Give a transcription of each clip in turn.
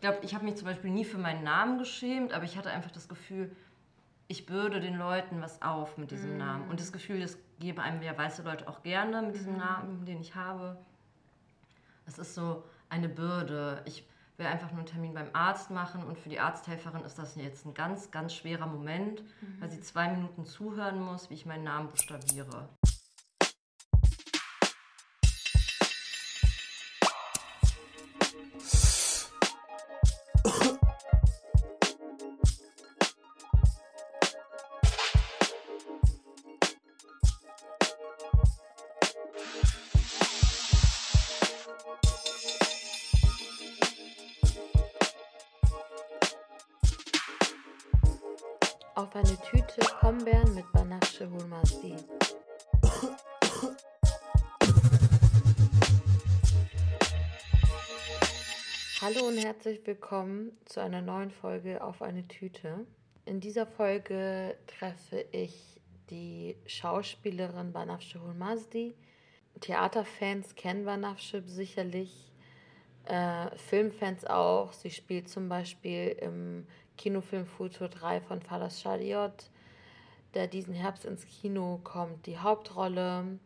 ich glaube, ich habe mich zum Beispiel nie für meinen Namen geschämt, aber ich hatte einfach das Gefühl, ich bürde den Leuten was auf mit diesem mm. Namen. Und das Gefühl, das geben einem ja weiße Leute auch gerne mit diesem mm. Namen, den ich habe. Es ist so eine Bürde. Ich will einfach nur einen Termin beim Arzt machen und für die Arzthelferin ist das jetzt ein ganz, ganz schwerer Moment, mhm. weil sie zwei Minuten zuhören muss, wie ich meinen Namen buchstabiere. Hallo und herzlich willkommen zu einer neuen Folge auf eine Tüte. In dieser Folge treffe ich die Schauspielerin Banafsche Hulmazdi. Theaterfans kennen Banafsche sicherlich, äh, Filmfans auch. Sie spielt zum Beispiel im Kinofilm Futur 3 von Fadas Shadiot, der diesen Herbst ins Kino kommt, die Hauptrolle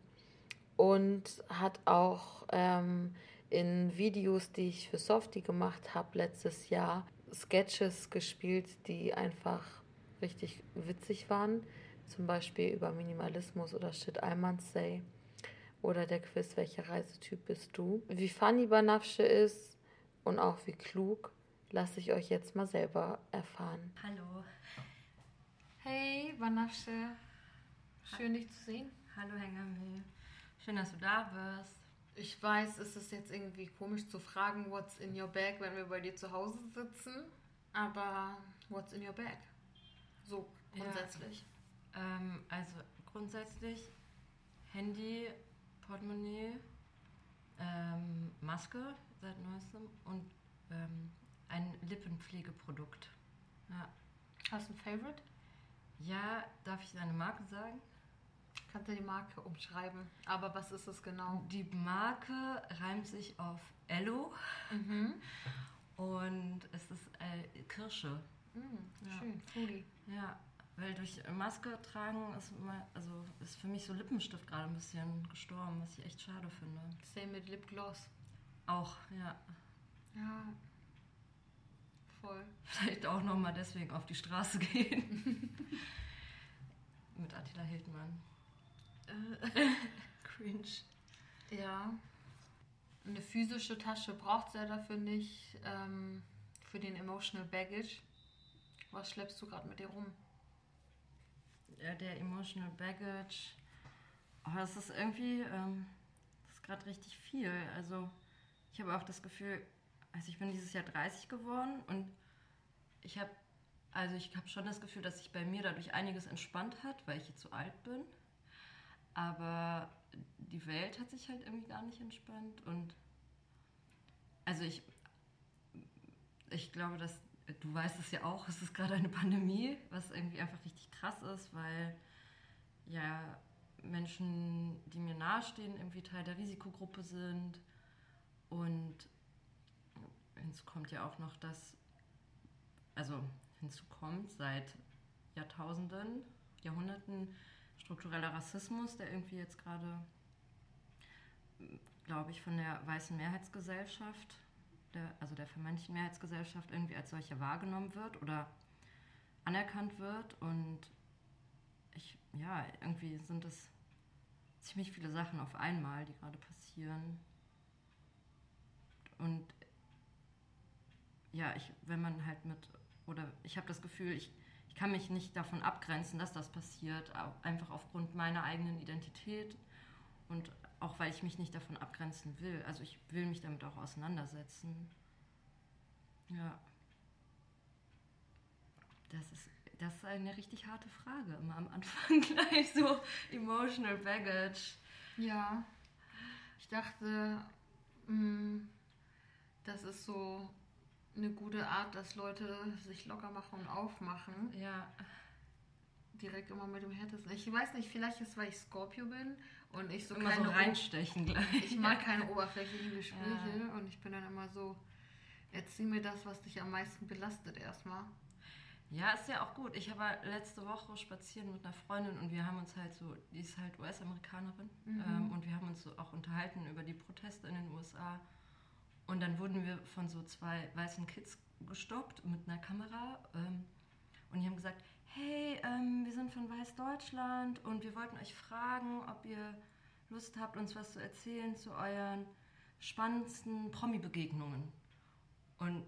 und hat auch ähm, in Videos, die ich für Softie gemacht habe letztes Jahr, Sketches gespielt, die einfach richtig witzig waren. Zum Beispiel über Minimalismus oder Shit I Say oder der Quiz, welcher Reisetyp bist du? Wie funny Banafsche ist und auch wie klug lasse ich euch jetzt mal selber erfahren. Hallo. Hey, Vanafsche. Schön, dich zu sehen. Hallo, Hengame. Schön, dass du da bist. Ich weiß, es ist jetzt irgendwie komisch zu fragen, what's in your bag, wenn wir bei dir zu Hause sitzen. Aber what's in your bag? So grundsätzlich. Ja, ähm, also grundsätzlich Handy, Portemonnaie, ähm, Maske seit neuestem und ähm, ein Lippenpflegeprodukt. Ja. Hast du ein Favorite? Ja, darf ich deine Marke sagen? Kannst du die Marke umschreiben? Aber was ist es genau? Die Marke reimt sich auf Ello mhm. und es ist äh, Kirsche. Mhm, ja. Schön, Fruity. Ja, weil durch Maske tragen ist, immer, also ist für mich so Lippenstift gerade ein bisschen gestorben, was ich echt schade finde. Same mit Lipgloss. Auch, ja. Ja, Voll. Vielleicht auch nochmal deswegen auf die Straße gehen. Mit Attila Hildmann. Cringe. Ja. Eine physische Tasche braucht es ja dafür nicht. Ähm, für den Emotional Baggage. Was schleppst du gerade mit dir rum? Ja, der Emotional Baggage. Oh, das ist irgendwie. Ähm, das ist gerade richtig viel. Also, ich habe auch das Gefühl, also ich bin dieses Jahr 30 geworden und ich habe also ich habe schon das Gefühl, dass sich bei mir dadurch einiges entspannt hat, weil ich jetzt so alt bin. Aber die Welt hat sich halt irgendwie gar nicht entspannt und also ich ich glaube, dass du weißt es ja auch, es ist gerade eine Pandemie, was irgendwie einfach richtig krass ist, weil ja Menschen, die mir nahestehen, irgendwie Teil der Risikogruppe sind. Und hinzu kommt ja auch noch, dass, also hinzu kommt seit Jahrtausenden, Jahrhunderten struktureller Rassismus, der irgendwie jetzt gerade, glaube ich, von der weißen Mehrheitsgesellschaft, der, also der vermeintlichen Mehrheitsgesellschaft irgendwie als solche wahrgenommen wird oder anerkannt wird. Und ich, ja, irgendwie sind es ziemlich viele Sachen auf einmal, die gerade passieren. Und ja, ich, wenn man halt mit, oder ich habe das Gefühl, ich, ich kann mich nicht davon abgrenzen, dass das passiert, einfach aufgrund meiner eigenen Identität und auch weil ich mich nicht davon abgrenzen will. Also ich will mich damit auch auseinandersetzen. Ja. Das ist, das ist eine richtig harte Frage, immer am Anfang gleich so emotional baggage. Ja. Ich dachte, mm, das ist so eine gute Art, dass Leute sich locker machen und aufmachen. Ja. Direkt immer mit dem härtesten. Ich weiß nicht, vielleicht ist es, weil ich Scorpio bin und ich so immer keine so reinstechen gleich. Ich mag keine oberflächlichen Gespräche ja. und ich bin dann immer so Erzähl mir das, was dich am meisten belastet erstmal. Ja, ist ja auch gut. Ich war letzte Woche spazieren mit einer Freundin und wir haben uns halt so, die ist halt US-Amerikanerin Mhm. ähm, und wir haben uns so auch unterhalten über die Proteste in den USA. Und dann wurden wir von so zwei weißen Kids gestoppt mit einer Kamera ähm, und die haben gesagt, hey, ähm, wir sind von Weiß Deutschland und wir wollten euch fragen, ob ihr Lust habt, uns was zu erzählen zu euren spannendsten Promi-Begegnungen. Und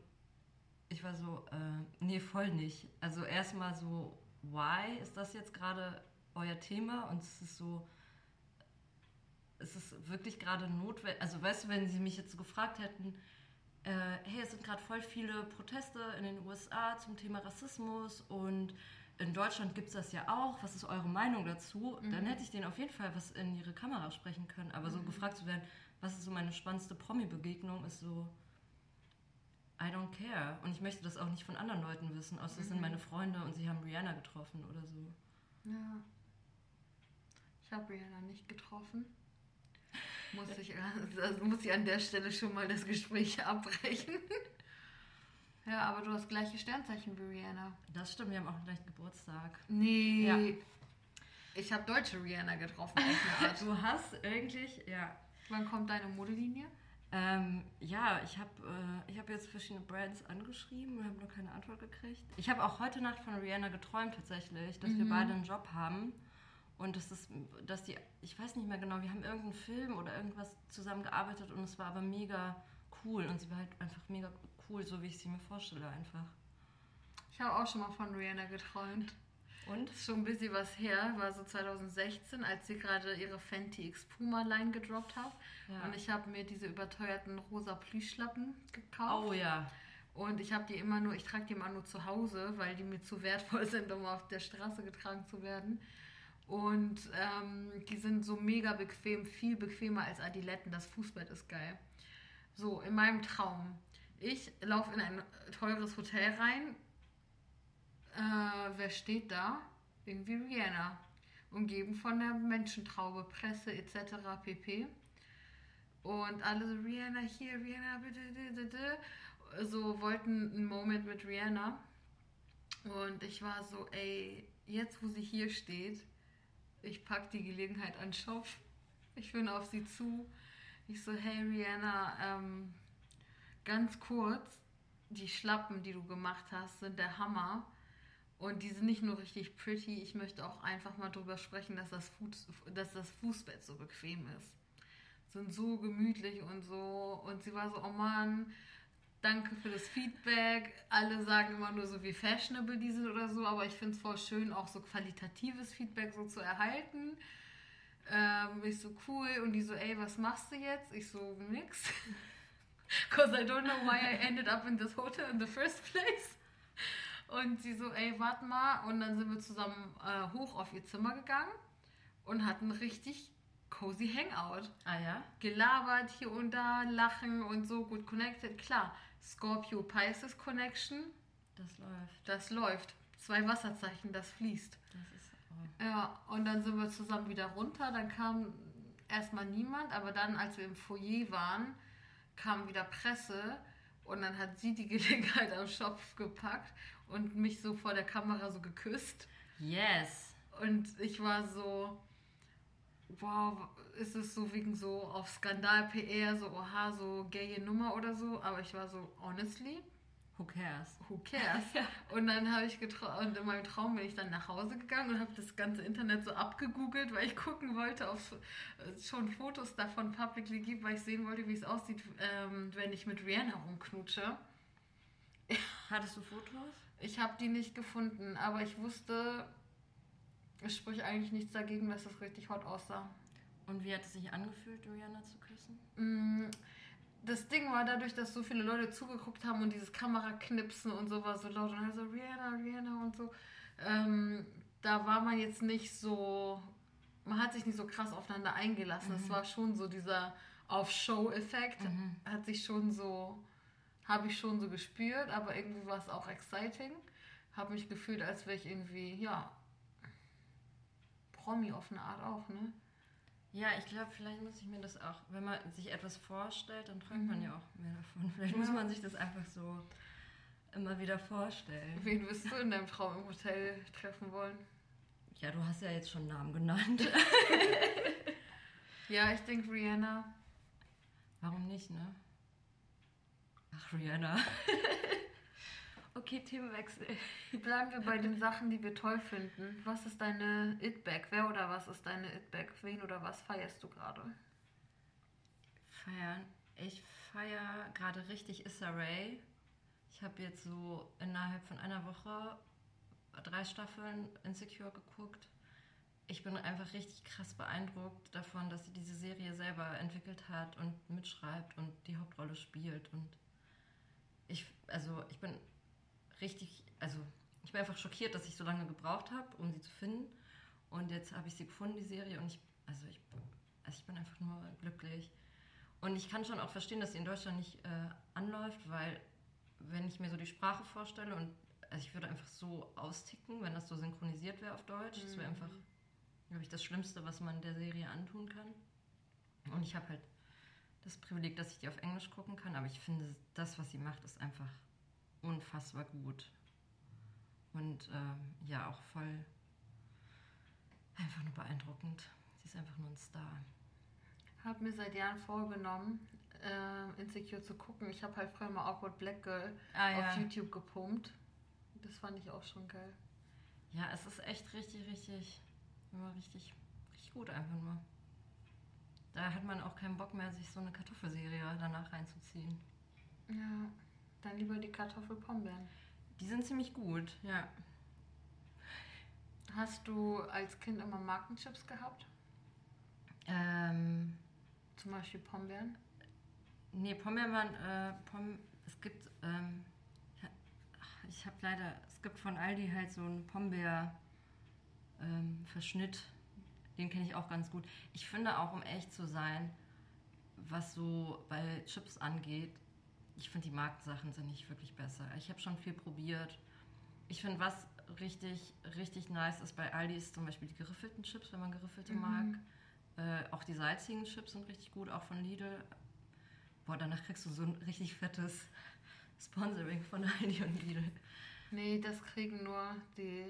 ich war so, äh, nee, voll nicht. Also erstmal so, why ist das jetzt gerade euer Thema? Und es ist so, es ist wirklich gerade notwendig. Also weißt du, wenn sie mich jetzt so gefragt hätten, äh, hey, es sind gerade voll viele Proteste in den USA zum Thema Rassismus und in Deutschland gibt es das ja auch. Was ist eure Meinung dazu? Dann hätte ich denen auf jeden Fall was in ihre Kamera sprechen können. Aber so gefragt zu werden, was ist so meine spannendste Promi-Begegnung, ist so, I don't care. Und ich möchte das auch nicht von anderen Leuten wissen, außer es sind meine Freunde und sie haben Rihanna getroffen oder so. Ja. Ich habe Rihanna nicht getroffen. Muss ich, also muss ich an der Stelle schon mal das Gespräch abbrechen. Ja, aber du hast gleiche Sternzeichen wie Rihanna. Das stimmt, wir haben auch gleich Geburtstag. Nee. Ja. Ich habe deutsche Rihanna getroffen. Du hast eigentlich, ja. Wann kommt deine Modelinie? Ähm, ja, ich habe äh, ich hab jetzt verschiedene Brands angeschrieben und habe noch keine Antwort gekriegt. Ich habe auch heute Nacht von Rihanna geträumt tatsächlich, dass wir Mhm. beide einen Job haben. Und das ist, dass die, ich weiß nicht mehr genau, wir haben irgendeinen Film oder irgendwas zusammen gearbeitet und es war aber mega cool. Und sie war halt einfach mega cool, so wie ich sie mir vorstelle einfach. Ich habe auch schon mal von Rihanna geträumt. Und? Ist schon ein bisschen was her, war so 2016, als sie gerade ihre Fenty X Puma Line gedroppt hat. Ja. Und ich habe mir diese überteuerten rosa Plüschlappen gekauft. Oh ja. Und ich habe die immer nur, ich trage die immer nur zu Hause, weil die mir zu wertvoll sind, um auf der Straße getragen zu werden. Und ähm, die sind so mega bequem, viel bequemer als Adiletten. Das Fußbett ist geil. So, in meinem Traum. Ich laufe in ein teures Hotel rein. Äh, wer steht da? Irgendwie Rihanna. Umgeben von der Menschentraube, Presse etc. pp. Und alle so, Rihanna hier, Rihanna bitte. So wollten einen Moment mit Rihanna. Und ich war so, ey, jetzt wo sie hier steht, ich pack die Gelegenheit an den Schopf. Ich bin auf sie zu. Ich so, hey Rihanna, ähm, ganz kurz, die Schlappen, die du gemacht hast, sind der Hammer. Und die sind nicht nur richtig pretty, ich möchte auch einfach mal drüber sprechen, dass das, Fuß, dass das Fußbett so bequem ist. Sind so gemütlich und so. Und sie war so, oh Mann, danke für das Feedback. Alle sagen immer nur so, wie fashionable die sind oder so, aber ich finde es voll schön, auch so qualitatives Feedback so zu erhalten. Ähm, ich so, cool. Und die so, ey, was machst du jetzt? Ich so, nix. Cause I don't know why I ended up in this hotel in the first place. Und sie so, ey, warte mal. Und dann sind wir zusammen äh, hoch auf ihr Zimmer gegangen und hatten richtig cozy Hangout. Ah ja? Gelabert hier und da, lachen und so gut connected. Klar, Scorpio Pisces Connection, Das läuft. das läuft. Zwei Wasserzeichen, das fließt. Das ist. Oh. Ja, und dann sind wir zusammen wieder runter. Dann kam erstmal niemand, aber dann, als wir im Foyer waren, kam wieder Presse und dann hat sie die Gelegenheit am Schopf gepackt und mich so vor der Kamera so geküsst. Yes. Und ich war so, wow, ist es so wegen so auf Skandal-PR, so, oha, so gaye Nummer oder so. Aber ich war so, honestly, Who cares? who cares? Und dann habe ich getra und in meinem Traum bin ich dann nach Hause gegangen und habe das ganze Internet so abgegoogelt, weil ich gucken wollte, ob es schon Fotos davon publicly gibt, weil ich sehen wollte, wie es aussieht, ähm, wenn ich mit Rihanna rumknutsche. Hattest du Fotos? Ich habe die nicht gefunden, aber ich wusste, es spricht eigentlich nichts dagegen, dass es richtig hot aussah. Und wie hat es sich angefühlt, Rihanna zu küssen? Mm, Das Ding war dadurch, dass so viele Leute zugeguckt haben und dieses Kameraknipsen und so war so laut und also Rihanna, Rihanna und so. Ähm, da war man jetzt nicht so, man hat sich nicht so krass aufeinander eingelassen. Es war schon so dieser Auf-Show-Effekt, hat sich schon so, habe ich schon so gespürt, aber irgendwie war es auch exciting. Habe mich gefühlt, als wäre ich irgendwie, ja, Promi auf eine Art auch, ne? Ja, ich glaube, vielleicht muss ich mir das auch, wenn man sich etwas vorstellt, dann träumt man Mhm. ja auch mehr davon. Vielleicht Ja. muss man sich das einfach so immer wieder vorstellen. Wen wirst du in deinem Traum im Hotel treffen wollen? Ja, du hast ja jetzt schon Namen genannt. Ja, ich denke Rihanna. Warum nicht, ne? Ach, Rihanna. okay, Themenwechsel. Bleiben wir bei den Sachen, die wir toll finden. Was ist deine It-Bag? Wer oder was ist deine It-Bag? Wen oder was feierst du gerade? Feiern. Ich feiere gerade richtig Issa Rae. Ich habe jetzt so innerhalb von einer Woche drei Staffeln Insecure geguckt. Ich bin einfach richtig krass beeindruckt davon, dass sie diese Serie selber entwickelt hat und mitschreibt und die Hauptrolle spielt. Und ich, also ich bin richtig, also ich bin einfach schockiert, dass ich so lange gebraucht habe, um sie zu finden. Und jetzt habe ich sie gefunden, die Serie, und ich, also ich, also ich bin einfach nur glücklich. Und ich kann schon auch verstehen, dass sie in Deutschland nicht äh, anläuft, weil wenn ich mir so die Sprache vorstelle und also ich würde einfach so austicken, wenn das so synchronisiert wäre auf Deutsch. Das wäre einfach, glaube ich, das Schlimmste, was man der Serie antun kann. Und ich habe halt das Privileg, dass ich die auf Englisch gucken kann, aber ich finde, das, was sie macht, ist einfach unfassbar gut. Und ähm, ja, auch voll einfach nur beeindruckend. Sie ist einfach nur ein Star. Habe mir seit Jahren vorgenommen, äh, Insecure zu gucken. Ich habe halt früher mal Awkward Black Girl Ah, auf YouTube gepumpt. Das fand ich auch schon geil. Ja, es ist echt richtig, richtig, immer richtig, richtig gut einfach nur. Da hat man auch keinen Bock mehr, sich so eine Kartoffelserie danach reinzuziehen. Ja, dann lieber die Kartoffelpombeeren. Die sind ziemlich gut, ja. Hast du als Kind immer Markenchips gehabt? Ähm, Zum Beispiel Pombeeren? nee, Pombeermann, äh, Pom, es gibt, ähm, ich habe leider, es gibt von Aldi halt so einen Pombeer-Verschnitt. Den kenne ich auch ganz gut. Ich finde auch, um echt zu sein, was so bei Chips angeht, ich finde die Marktsachen sind nicht wirklich besser. Ich habe schon viel probiert. Ich finde, was richtig, richtig nice ist bei Aldi, ist zum Beispiel die geriffelten Chips, wenn man geriffelte Mhm. mag. Äh, auch die salzigen Chips sind richtig gut, auch von Lidl. Boah, danach kriegst du so ein richtig fettes Sponsoring von Aldi und Lidl. Nee, das kriegen nur die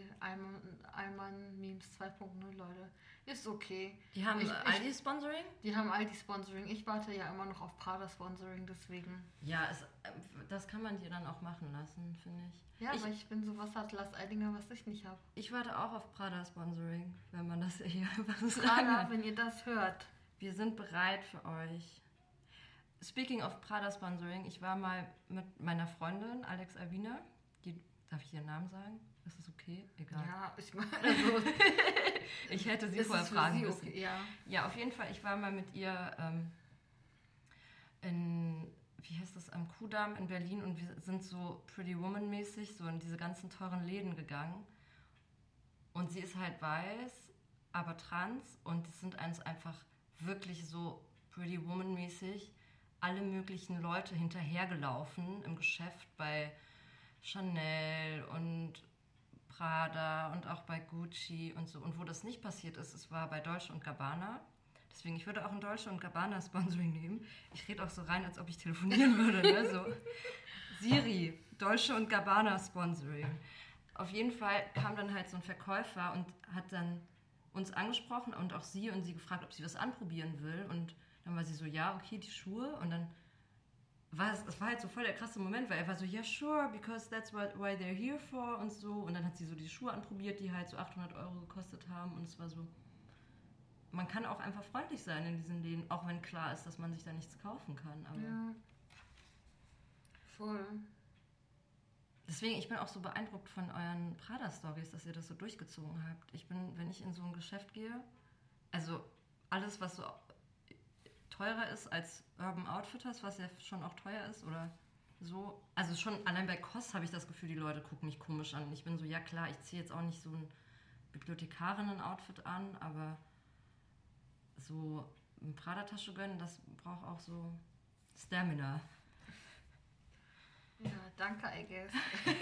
Alman-Memes 2.0 Leute. Ist okay. Die haben Ich- ich- Aldi-Sponsoring? Die haben Aldi Sponsoring. Ich warte ja immer noch auf Prada Sponsoring, deswegen. Ja, es, äh, das kann man dir dann auch machen lassen, finde ich. Ja, Ich- aber ich bin so, was hat Lars Eidinger, was ich nicht habe. Ich warte auch auf Prada-Sponsoring, wenn man das hier sagen Prada, kann. wenn ihr das hört. Wir sind bereit für euch. Speaking of Prada Sponsoring, ich war mal mit meiner Freundin Alex Alvina. Die, darf ich ihren Namen sagen? Ist das okay? Egal. Ja, ich meine, also, Ich hätte sie vorher es fragen müssen. okay? Ja. Ja, auf jeden Fall. Ich war mal mit ihr ähm, in, wie heißt das, am Kudamm in Berlin und wir sind so Pretty Woman-mäßig so in diese ganzen teuren Läden gegangen. Und sie ist halt weiß, aber trans und es sind uns einfach wirklich so Pretty Woman-mäßig alle möglichen Leute hinterhergelaufen im Geschäft bei Chanel und Prada und auch bei Gucci und so. Und wo das nicht passiert ist, es war bei Dolce und Gabbana. Deswegen, ich würde auch ein Dolce und Gabbana Sponsoring nehmen. Ich rede auch so rein, als ob ich telefonieren würde. Ne? So, Siri, Dolce und Gabbana Sponsoring. Auf jeden Fall kam dann halt so ein Verkäufer und hat dann uns angesprochen und auch sie und sie gefragt, ob sie was anprobieren will. Und dann war sie so, ja, okay, die Schuhe. Und dann war es, es war halt so voll der krasse Moment, weil er war so, ja, sure, because that's what, why they're here for und so. Und dann hat sie so die Schuhe anprobiert, die halt so 800 Euro gekostet haben. Und es war so, man kann auch einfach freundlich sein in diesen Läden, auch wenn klar ist, dass man sich da nichts kaufen kann. Aber ja. Voll. Deswegen, ich bin auch so beeindruckt von euren Prada-Stories, dass ihr das so durchgezogen habt. Ich bin, wenn ich in so ein Geschäft gehe, also alles, was so teurer ist als Urban Outfitters, was ja schon auch teuer ist oder so. Also schon allein bei Kost habe ich das Gefühl, die Leute gucken mich komisch an. Ich bin so, ja klar, ich ziehe jetzt auch nicht so ein Bibliothekarinnen-Outfit an, aber so eine Prada-Tasche gönnen, das braucht auch so Stamina. Ja, danke, I guess.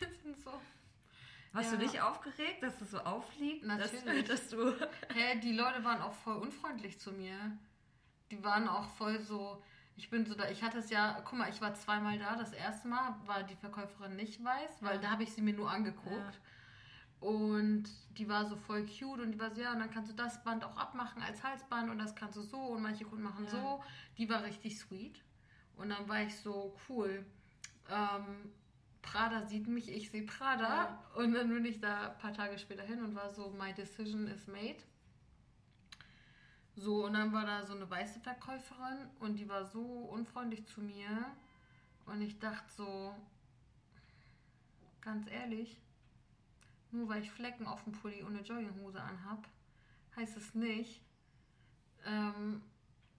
das sind so. Warst Ja. du nicht aufgeregt, dass es so auffliegt? Natürlich. Dass, dass du. Hä, die Leute waren auch voll unfreundlich zu mir. Die waren auch voll so. Ich bin so da. Ich hatte es ja. Guck mal, ich war zweimal da. Das erste Mal war die Verkäuferin nicht weiß, weil Ja. da habe ich sie mir nur angeguckt. Und die war so voll cute und die war so, ja, und dann kannst du das Band auch abmachen als Halsband und das kannst du so und manche Kunden machen Ja. so. Die war richtig sweet. Und dann war ich so, cool. Ähm, Prada sieht mich, ich sehe Prada. Ja. Und dann bin ich da ein paar Tage später hin und war so, my decision is made. So, und dann war da so eine weiße Verkäuferin und die war so unfreundlich zu mir. Und ich dachte so, ganz ehrlich, nur weil ich Flecken auf dem Pulli und eine Jogginghose anhab, heißt es nicht, ähm,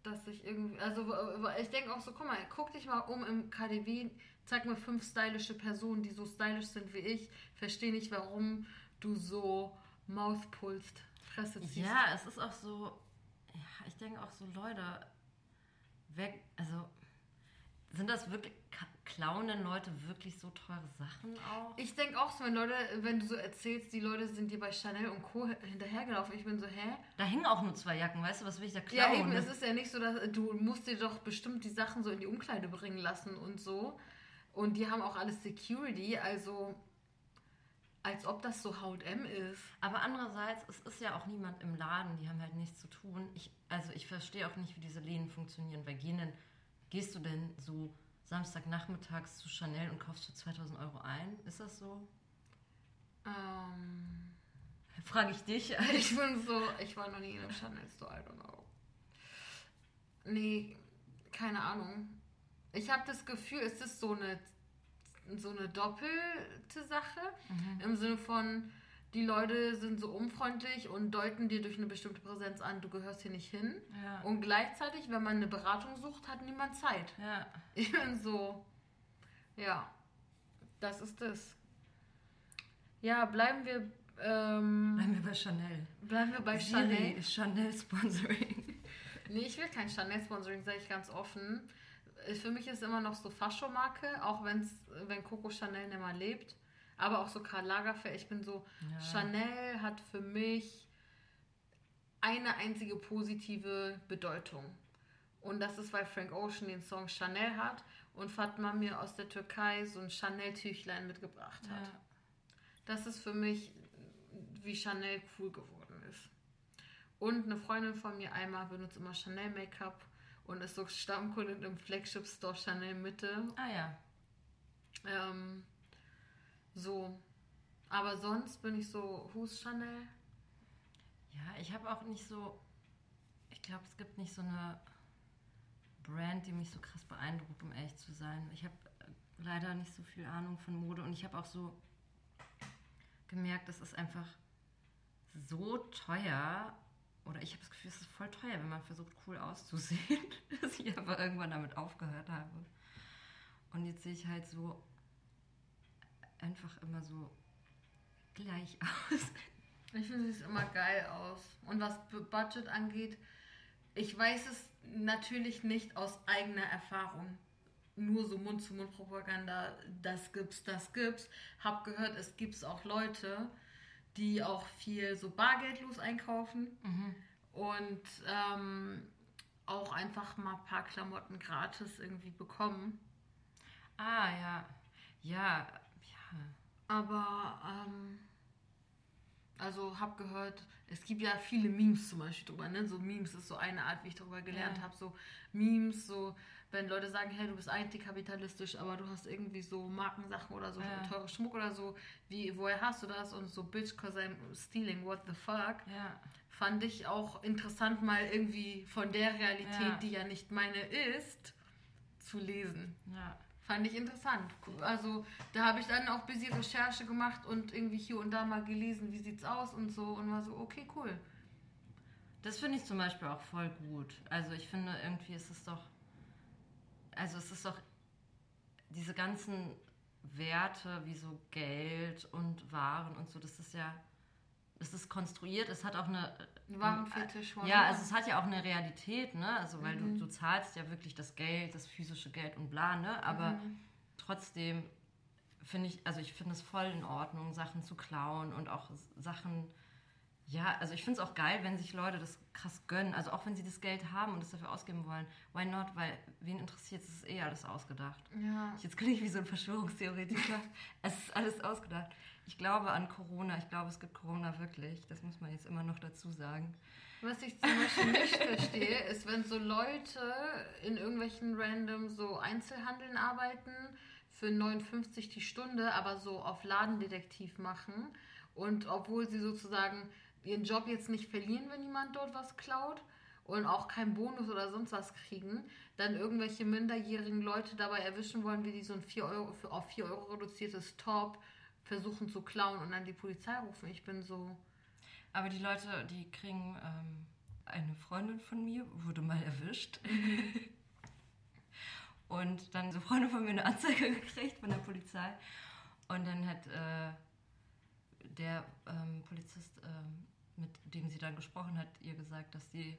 dass ich irgendwie, also ich denke auch so, guck mal, guck dich mal um im KDW, zeig mir fünf stylische Personen, die so stylisch sind wie ich, verstehe nicht, warum du so Mouth pulst, Fresse ziehst. Ja, es ist auch so. Ja, ich denke auch so, Leute, weg. Also, sind das wirklich. Klauen denn Leute wirklich so teure Sachen auch? Ich denke auch so, wenn Leute, wenn du so erzählst, die Leute sind dir bei Chanel und Co. hinterhergelaufen, ich bin so, hä? Da hängen auch nur zwei Jacken, weißt du, was will ich da klauen? Ja, eben, es ist ja nicht so, dass du musst dir doch bestimmt die Sachen so in die Umkleide bringen lassen und so. Und die haben auch alles Security, also als ob das so H&M ist. Aber andererseits, es ist ja auch niemand im Laden, die haben halt nichts zu tun. Ich, also ich verstehe auch nicht, wie diese Läden funktionieren. Weil gehen denn, gehst du denn so Samstagnachmittags zu Chanel und kaufst für 2000 Euro ein? Ist das so? Ähm, Frage ich dich. ich bin so, ich war noch nie in einem Chanel Store, I don't know. Nee, keine Ahnung. Ich habe das Gefühl, es ist so eine, so eine doppelte Sache. Im Sinne von, die Leute sind so unfreundlich und deuten dir durch eine bestimmte Präsenz an, du gehörst hier nicht hin. Ja. Und gleichzeitig, wenn man eine Beratung sucht, hat niemand Zeit. ja. Ich bin so, ja, das ist das. Ja, bleiben wir, ähm, Bleiben wir bei Chanel. bleiben wir bei Siri, Chanel. Chanel Sponsoring. Nee, ich will kein Chanel-Sponsoring, sage ich ganz offen. Äh, Für mich ist immer noch so Fascho-Marke, auch wenn's, wenn Coco Chanel nicht mehr lebt. Aber auch so Karl Lagerfeld. Ich bin so, Ja. Chanel hat für mich eine einzige positive Bedeutung. Und das ist, weil Frank Ocean den Song Chanel hat und Fatma mir aus der Türkei so ein Chanel-Tüchlein mitgebracht hat. Ja. Das ist für mich, wie Chanel cool geworden ist. Und eine Freundin von mir einmal benutzt immer Chanel Make-up und ist so Stammkundin im Flagship Store Chanel Mitte. Ah ja. Ähm, so. Aber sonst bin ich so, who's Chanel? Ja, ich habe auch nicht so. Ich glaube, es gibt nicht so eine Brand, die mich so krass beeindruckt, um ehrlich zu sein. Ich habe leider nicht so viel Ahnung von Mode und ich habe auch so gemerkt, es ist einfach so teuer. Oder ich habe das Gefühl, es ist voll teuer, wenn man versucht, cool auszusehen, dass ich aber irgendwann damit aufgehört habe. Und jetzt sehe ich halt so einfach immer so gleich aus. Ich finde, sieht immer geil aus. Und was Budget angeht, ich weiß es natürlich nicht aus eigener Erfahrung. Nur so Mund-zu-Mund-Propaganda, das gibt's, das gibt's. Hab gehört, es gibt auch Leute, die auch viel so bargeldlos einkaufen und ähm, auch einfach mal ein paar Klamotten gratis irgendwie bekommen. Ah, ja. Ja, ja. Aber, ähm, also hab gehört, es gibt ja viele Memes zum Beispiel drüber, ne? So Memes ist so eine Art, wie ich darüber gelernt Ja. habe. So Memes, so, wenn Leute sagen, hey, du bist antikapitalistisch, aber du hast irgendwie so Markensachen oder so Ja. teure Schmuck oder so, wie, woher hast du das? Und so, bitch, cause I'm stealing, what the fuck? Ja. Fand ich auch interessant, mal irgendwie von der Realität, Ja. die ja nicht meine ist, zu lesen. Ja. Fand ich interessant. Also da habe ich dann auch ein bisschen Recherche gemacht und irgendwie hier und da mal gelesen, wie sieht's aus und so und war so, okay, cool. Das finde ich zum Beispiel auch voll gut. Also ich finde irgendwie ist es doch, also es ist doch diese ganzen Werte wie so Geld und Waren und so, das ist ja, das ist konstruiert, es hat auch eine... Warenfetisch. Ja, also es hat ja auch eine Realität, ne? Also weil Mhm. du, du zahlst ja wirklich das Geld, das physische Geld und bla, ne? Aber Mhm. trotzdem finde ich, also ich finde es voll in Ordnung, Sachen zu klauen und auch Sachen, ja, also ich finde es auch geil, wenn sich Leute das krass gönnen. Also auch wenn sie das Geld haben und es dafür ausgeben wollen. Why not? Weil wen interessiert es? ist eh alles ausgedacht. Ja. Jetzt klinge ich wie so ein Verschwörungstheoretiker. es ist alles ausgedacht. Ich glaube an Corona. Ich glaube, es gibt Corona wirklich. Das muss man jetzt immer noch dazu sagen. Was ich zum Beispiel nicht verstehe, ist, wenn so Leute in irgendwelchen random so Einzelhandeln arbeiten für 59 die Stunde, aber so auf Ladendetektiv machen und obwohl sie sozusagen ihren Job jetzt nicht verlieren, wenn jemand dort was klaut und auch keinen Bonus oder sonst was kriegen, dann irgendwelche minderjährigen Leute dabei erwischen wollen, wie die so ein 4 Euro, für auf 4 Euro reduziertes Top versuchen zu klauen und dann die Polizei rufen. Ich bin so. Aber die Leute, die kriegen, ähm, eine Freundin von mir wurde mal erwischt. und dann so Freunde von mir eine Anzeige gekriegt von der Polizei. Und dann hat äh, der ähm, Polizist ähm, mit dem sie dann gesprochen hat, ihr gesagt, dass sie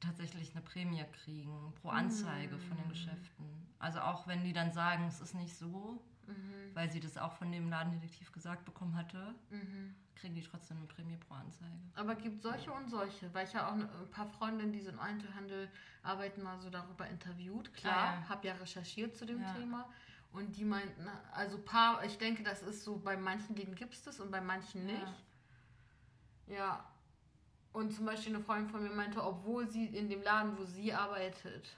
tatsächlich eine Prämie kriegen pro Anzeige mm. von den mm. Geschäften. Also auch wenn die dann sagen, es ist nicht so, mhm. weil sie das auch von dem Ladendetektiv gesagt bekommen hatte, mhm. kriegen die trotzdem eine Prämie pro Anzeige. Aber gibt solche und solche, weil ich ja auch ein paar Freundinnen, die so im Einzelhandel arbeiten, mal so darüber interviewt. Klar, ah, ja. habe ja recherchiert zu dem ja. Thema. Und die meinten, also paar, ich denke, das ist so, bei manchen Läden gibt es das und bei manchen nicht. Ja. Ja. Und zum Beispiel eine Freundin von mir meinte, obwohl sie in dem Laden, wo sie arbeitet,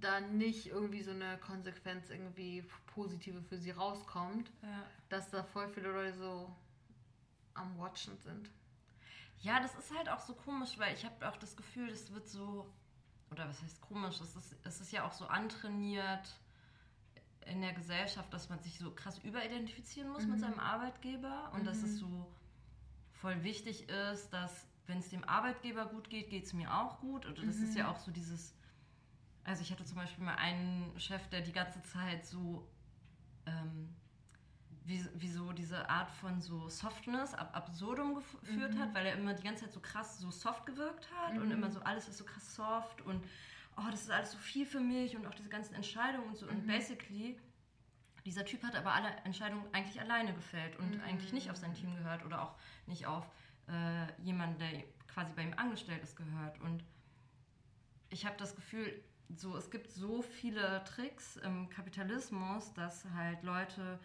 da nicht irgendwie so eine Konsequenz irgendwie positive für sie rauskommt, ja. dass da voll viele Leute so am Watchen sind. Ja, das ist halt auch so komisch, weil ich habe auch das Gefühl, das wird so, oder was heißt komisch, es ist, es ist ja auch so antrainiert in der Gesellschaft, dass man sich so krass überidentifizieren muss mhm. mit seinem Arbeitgeber und mhm. dass es so voll wichtig ist, dass wenn es dem Arbeitgeber gut geht, geht es mir auch gut. Und das mhm. ist ja mhm. auch so dieses, also ich hatte zum Beispiel mal einen Chef, der die ganze Zeit so, ähm, wie, wie so diese Art von so Softness ab absurdum geführt mhm. hat, weil er immer die ganze Zeit so krass so soft gewirkt hat mhm. und immer so alles ist so krass soft und oh, das ist alles so viel für mich und auch diese ganzen Entscheidungen und so. Und mhm. basically dieser Typ hat aber alle Entscheidungen eigentlich alleine gefällt und mhm. eigentlich nicht auf sein Team gehört oder auch nicht auf äh, jemanden, der quasi bei ihm angestellt ist, gehört. Und ich habe das Gefühl, so, es gibt so viele Tricks im Kapitalismus, dass halt Leute,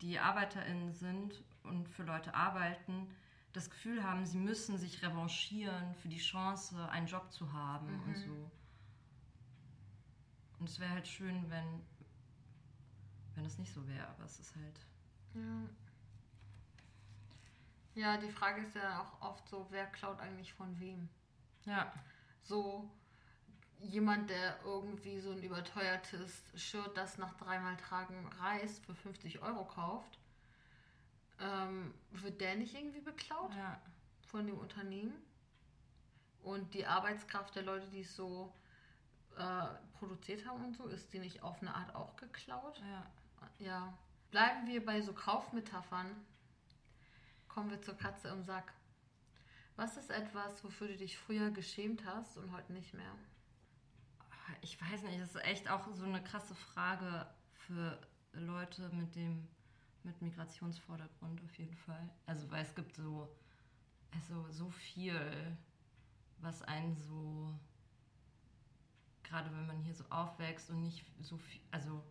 die ArbeiterInnen sind und für Leute arbeiten, das Gefühl haben, sie müssen sich revanchieren für die Chance, einen Job zu haben mhm. und so. Und es wäre halt schön, wenn wenn es nicht so wäre, aber es ist halt. Ja. Ja, die Frage ist ja auch oft so, wer klaut eigentlich von wem? Ja. So jemand, der irgendwie so ein überteuertes Shirt, das nach dreimal Tragen reißt, für 50 Euro kauft, ähm, wird der nicht irgendwie beklaut ja. von dem Unternehmen? Und die Arbeitskraft der Leute, die es so äh, produziert haben und so, ist die nicht auf eine Art auch geklaut? Ja. Ja. Bleiben wir bei so Kaufmetaphern. Kommen wir zur Katze im Sack. Was ist etwas, wofür du dich früher geschämt hast und heute nicht mehr? Ich weiß nicht, das ist echt auch so eine krasse Frage für Leute mit dem mit Migrationsvordergrund auf jeden Fall. Also weil es gibt so also so viel, was einen so gerade wenn man hier so aufwächst und nicht so viel, also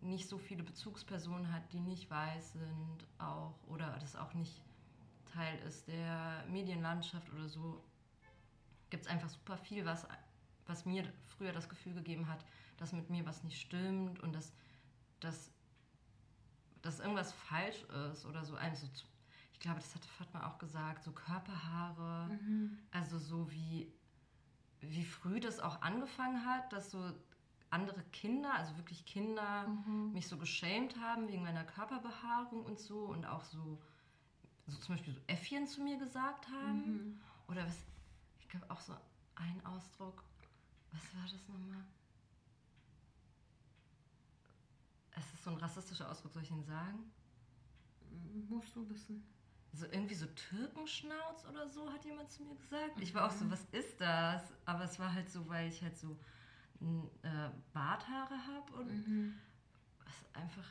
nicht so viele Bezugspersonen hat, die nicht weiß sind, auch oder das auch nicht Teil ist der Medienlandschaft oder so, gibt es einfach super viel, was, was mir früher das Gefühl gegeben hat, dass mit mir was nicht stimmt und dass, dass, dass irgendwas falsch ist oder so. Also, ich glaube, das hatte Fatma auch gesagt, so Körperhaare, mhm. also so wie, wie früh das auch angefangen hat, dass so andere Kinder, also wirklich Kinder, mhm. mich so geschämt haben wegen meiner Körperbehaarung und so und auch so, so zum Beispiel so Äffchen zu mir gesagt haben. Mhm. Oder was, ich glaube auch so ein Ausdruck, was war das nochmal? Es ist so ein rassistischer Ausdruck, soll ich ihn sagen? Musst du wissen. So irgendwie so Türkenschnauz oder so, hat jemand zu mir gesagt. Ich war auch so, mhm. was ist das? Aber es war halt so, weil ich halt so äh, Barthaare habe und mhm. was einfach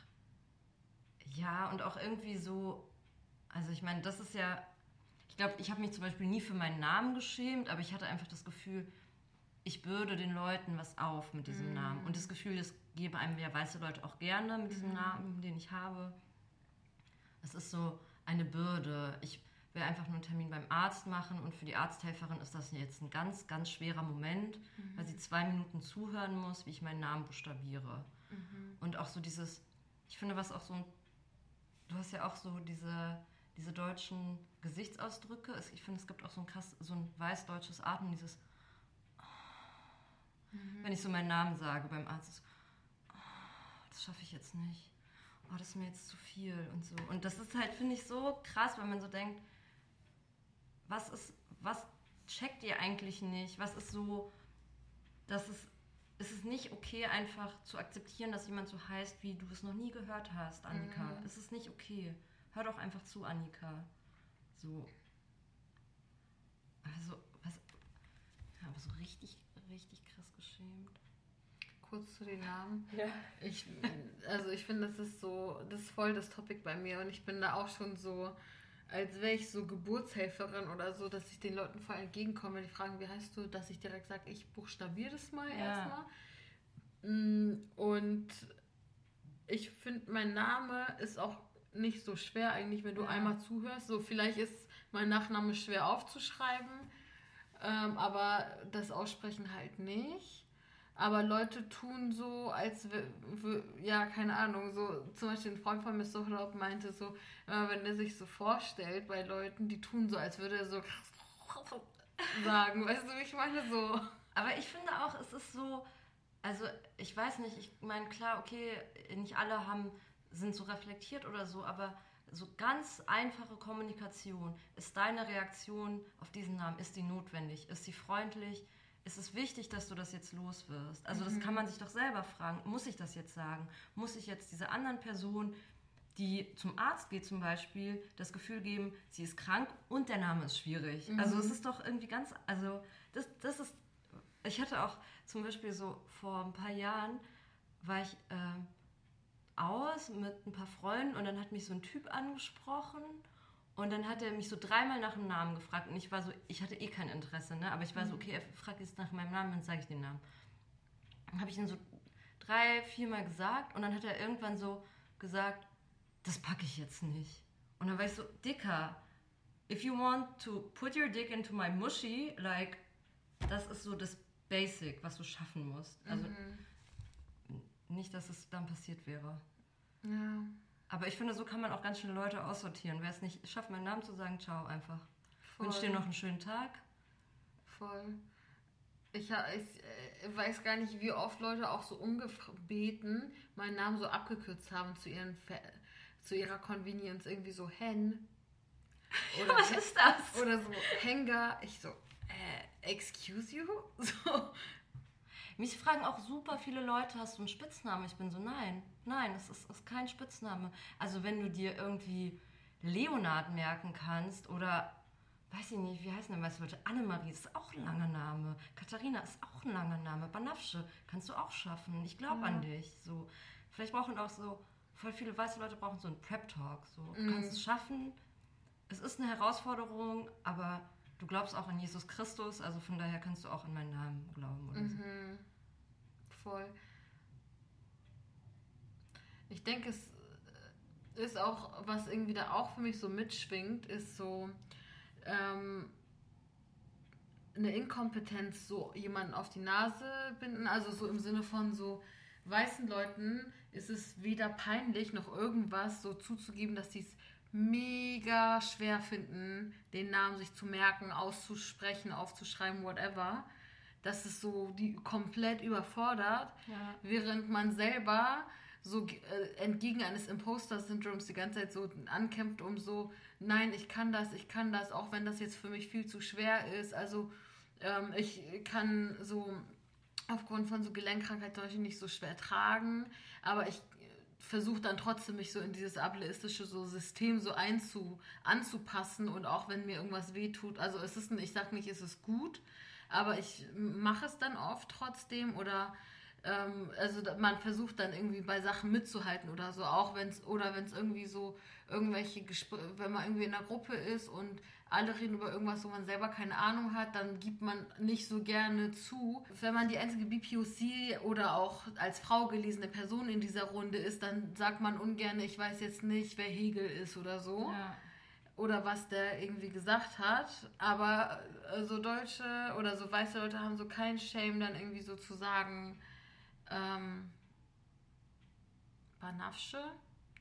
Ja, und auch irgendwie so, also ich meine, das ist ja, ich glaube, ich habe mich zum Beispiel nie für meinen Namen geschämt, aber ich hatte einfach das Gefühl, ich bürde den Leuten was auf mit diesem mm. Namen. Und das Gefühl, das geben einem ja weiße Leute auch gerne mit diesem mm. Namen, den ich habe. Es ist so eine Bürde. Ich will einfach nur einen Termin beim Arzt machen und für die Arzthelferin ist das jetzt ein ganz, ganz schwerer Moment, mhm. weil sie zwei Minuten zuhören muss, wie ich meinen Namen buchstabiere. Mhm. Und auch so dieses, ich finde, was auch so ein, du hast ja auch so diese, diese deutschen Gesichtsausdrücke. Ich finde, es gibt auch so ein krass, so ein weiß-deutsches Atmen, dieses, mhm. wenn ich so meinen Namen sage beim Arzt, ist, das schaffe ich jetzt nicht. Oh, das ist mir jetzt zu viel und so. Und das ist halt, finde ich, so krass, wenn man so denkt, was ist, was checkt ihr eigentlich nicht? Was ist so, dass es es ist nicht okay, einfach zu akzeptieren, dass jemand so heißt, wie du es noch nie gehört hast, Annika. Mhm. Es ist nicht okay. Hör doch einfach zu, Annika. So. Also, was. Ja, aber so richtig, richtig krass geschämt. Kurz zu den Namen. Ja. Ich, also ich finde, das ist so, das ist voll das Topic bei mir und ich bin da auch schon so, als wäre ich so Geburtshelferin oder so, dass ich den Leuten voll entgegenkomme, wenn die fragen, wie heißt du, dass ich direkt sage, ich buchstabiere das mal ja. erstmal. Mm, und ich finde, mein Name ist auch nicht so schwer eigentlich, wenn du ja. einmal zuhörst. So, vielleicht ist mein Nachname schwer aufzuschreiben, ähm, aber das Aussprechen halt nicht. Aber Leute tun so, als ja, keine Ahnung, so zum Beispiel ein Freund von mir Sohrab meinte so, wenn er sich so vorstellt bei Leuten, die tun so, als würde er so sagen, weißt du, ich meine so. Aber ich finde auch, es ist so, also ich weiß nicht, ich meine, klar, okay, nicht alle haben, sind so reflektiert oder so, aber so ganz einfache Kommunikation, ist deine Reaktion auf diesen Namen, ist die notwendig, ist sie freundlich, ist es wichtig, dass du das jetzt los wirst? Also das kann mhm. man sich doch selber fragen. Muss ich das jetzt sagen? Muss ich jetzt dieser anderen Person, die zum Arzt geht zum Beispiel, das Gefühl geben, sie ist krank und der Name ist schwierig? Mhm. Also es ist doch irgendwie ganz, also das, das ist, ich hatte auch zum Beispiel so vor ein paar Jahren, war ich äh, aus mit ein paar Freunden und dann hat mich so ein Typ angesprochen und dann hat er mich so dreimal nach dem Namen gefragt und ich war so, ich hatte eh kein Interesse, ne? aber ich war so, mhm. okay, er fragt jetzt nach meinem Namen, dann sage ich den Namen. Dann habe ich ihn so drei, viermal gesagt und dann hat er irgendwann so gesagt, das packe ich jetzt nicht. Und dann war ich so, Dicker, if you want to put your dick into my mushy, like, das ist so das Basic, was du schaffen musst. Also mhm. nicht, dass es dann passiert wäre. Ja. Aber ich finde, so kann man auch ganz schön Leute aussortieren. Wer es nicht schafft, meinen Namen zu sagen, ciao einfach. Voll. Wünsche dir noch einen schönen Tag. Voll. Ich, ich äh, weiß gar nicht, wie oft Leute auch so ungebeten meinen Namen so abgekürzt haben zu, ihren, zu ihrer Convenience. Irgendwie so Hen. Oder Was ist das? Oder so Henga. Ich so, äh, excuse you? So, mich fragen auch super viele Leute, hast du einen Spitznamen? Ich bin so, nein, nein, es ist, ist kein Spitzname. Also wenn du dir irgendwie Leonard merken kannst oder weiß ich nicht, wie heißen denn du Leute? Annemarie ist auch ein langer Name. Katharina ist auch ein langer Name. Banafsche kannst du auch schaffen. Ich glaube ja. an dich. So, vielleicht brauchen auch so, voll viele weiße Leute brauchen so einen Prep-Talk. So, du mhm. kannst es schaffen. Es ist eine Herausforderung, aber du glaubst auch an Jesus Christus, also von daher kannst du auch an meinen Namen glauben oder mhm. so. Voll. Ich denke, es ist auch, was irgendwie da auch für mich so mitschwingt, ist so ähm, eine Inkompetenz, so jemanden auf die Nase binden, also so im Sinne von so weißen Leuten ist es weder peinlich noch irgendwas so zuzugeben, dass sie es mega schwer finden, den Namen sich zu merken, auszusprechen, aufzuschreiben, whatever. Das ist so die komplett überfordert, ja. während man selber so äh, entgegen eines Imposter-Syndroms die ganze Zeit so ankämpft, um so, nein, ich kann das, ich kann das, auch wenn das jetzt für mich viel zu schwer ist. Also ähm, ich kann so aufgrund von so Gelenkkrankheit zum Beispiel nicht so schwer tragen, aber ich versuche dann trotzdem mich so in dieses ableistische so System so einzu, anzupassen und auch wenn mir irgendwas wehtut, also es ist, ich sage nicht, es ist gut, aber ich mache es dann oft trotzdem oder ähm, also man versucht dann irgendwie bei Sachen mitzuhalten oder so, auch wenn es, oder wenn es irgendwie so irgendwelche Gespräche, wenn man irgendwie in einer Gruppe ist und alle reden über irgendwas, wo man selber keine Ahnung hat, dann gibt man nicht so gerne zu. Wenn man die einzige BPOC oder auch als Frau gelesene Person in dieser Runde ist, dann sagt man ungern, ich weiß jetzt nicht, wer Hegel ist oder so. Ja. Oder was der irgendwie gesagt hat. Aber äh, so Deutsche oder so weiße Leute haben so keinen Shame, dann irgendwie so zu sagen, ähm, Banafsche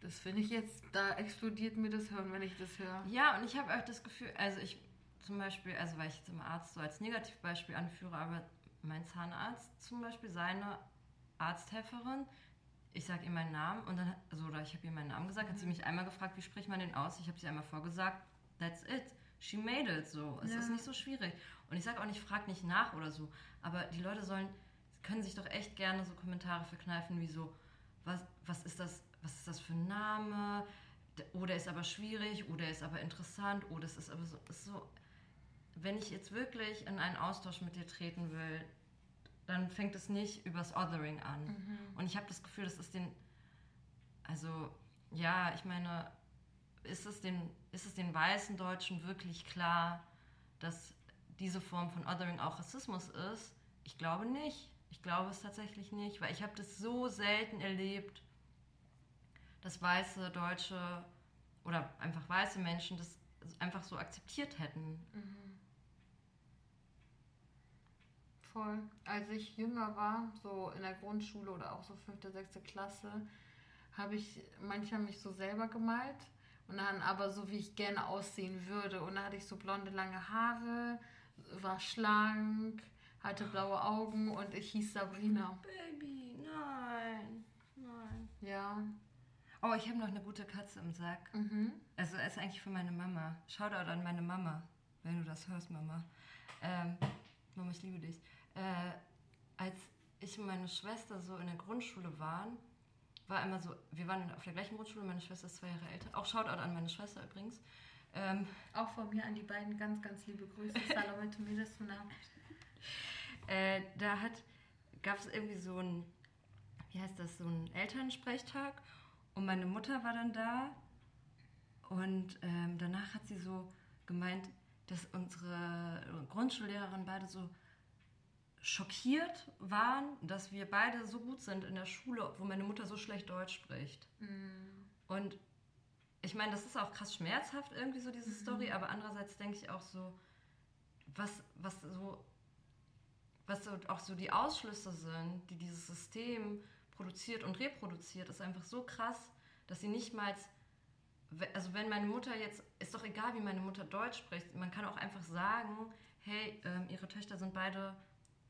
das finde ich jetzt, da explodiert mir das Hirn, wenn ich das höre. Ja, und ich habe auch das Gefühl, also ich zum Beispiel, also weil ich jetzt im Arzt so als Negativbeispiel anführe, aber mein Zahnarzt zum Beispiel, seine Arzthelferin, ich sage ihr meinen Namen und dann, also, oder ich habe ihr meinen Namen gesagt, hat sie mich einmal gefragt, wie spricht man den aus? Ich habe sie einmal vorgesagt, that's it. She made it so. Es ja. ist nicht so schwierig. Und ich sage auch nicht, frag nicht nach oder so. Aber die Leute sollen, können sich doch echt gerne so Kommentare verkneifen wie so, was, was ist das, was ist das für ein Name? Oder ist aber schwierig, oder ist aber interessant, oder es ist aber so, ist so, wenn ich jetzt wirklich in einen Austausch mit dir treten will, dann fängt es nicht übers Othering an. Mhm. Und ich habe das Gefühl, das ist den, also ja, ich meine, ist es, den, ist es den weißen Deutschen wirklich klar, dass diese Form von Othering auch Rassismus ist? Ich glaube nicht. Ich glaube es tatsächlich nicht, weil ich habe das so selten erlebt, dass weiße Deutsche oder einfach weiße Menschen das einfach so akzeptiert hätten. Mhm. Voll. Als ich jünger war, so in der Grundschule oder auch so fünfte, sechste Klasse, habe ich manchmal mich so selber gemalt und dann aber so, wie ich gerne aussehen würde. Und da hatte ich so blonde, lange Haare, war schlank, hatte blaue Augen und ich hieß Sabrina. Baby, nein, nein. Ja, Oh, ich habe noch eine gute Katze im Sack. Mhm. Also er ist eigentlich für meine Mama. Shoutout an meine Mama, wenn du das hörst, Mama. Ähm, Mama, ich liebe dich. Äh, als ich und meine Schwester so in der Grundschule waren, war immer so, wir waren auf der gleichen Grundschule, meine Schwester ist zwei Jahre älter. Auch Shoutout an meine Schwester übrigens. Ähm, auch von mir an die beiden ganz, ganz liebe Grüße. Salome Tumidesuna. Äh, da gab es irgendwie so ein, wie heißt das, so ein Elternsprechtag und meine Mutter war dann da und ähm, danach hat sie so gemeint, dass unsere Grundschullehrerin beide so schockiert waren, dass wir beide so gut sind in der Schule, obwohl meine Mutter so schlecht Deutsch spricht. Mhm. Und ich meine, das ist auch krass schmerzhaft irgendwie so diese mhm. Story, aber andererseits denke ich auch so, was, was so, was so auch so die Ausschlüsse sind, die dieses System produziert und reproduziert, ist einfach so krass, dass sie nicht mal, also wenn meine Mutter jetzt, ist doch egal, wie meine Mutter Deutsch spricht, man kann auch einfach sagen, hey, ähm, ihre Töchter sind beide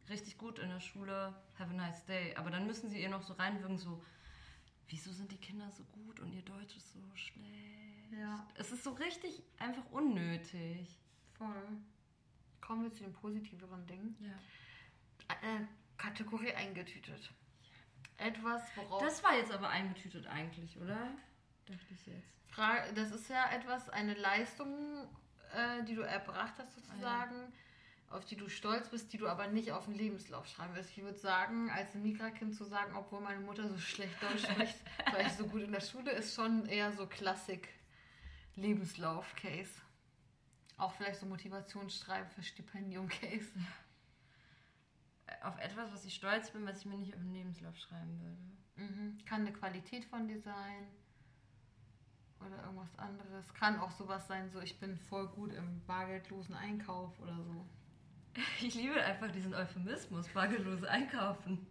richtig gut in der Schule, have a nice day. Aber dann müssen sie ihr noch so reinwirken, so, wieso sind die Kinder so gut und ihr Deutsch ist so schlecht? Ja. Es ist so richtig einfach unnötig. Voll. Kommen wir zu den positiveren Dingen. Ja. Äh, Kategorie eingetütet etwas, worauf. Das war jetzt aber eingetütet eigentlich, oder? Dachte ich jetzt. Frage, das ist ja etwas, eine Leistung, äh, die du erbracht hast, sozusagen, ah, ja. auf die du stolz bist, die du aber nicht auf den Lebenslauf schreiben wirst. Ich würde sagen, als Migra-Kind zu sagen, obwohl meine Mutter so schlecht Deutsch spricht, weil ich so gut in der Schule, ist schon eher so Klassik Lebenslauf-Case. Auch vielleicht so Motivationsschreiben für Stipendium-Case auf etwas, was ich stolz bin, was ich mir nicht auf den Lebenslauf schreiben würde. Mhm. Kann eine Qualität von dir sein oder irgendwas anderes. Kann auch sowas sein, so ich bin voll gut im bargeldlosen Einkauf oder so. Ich liebe einfach diesen Euphemismus, bargeldlos einkaufen.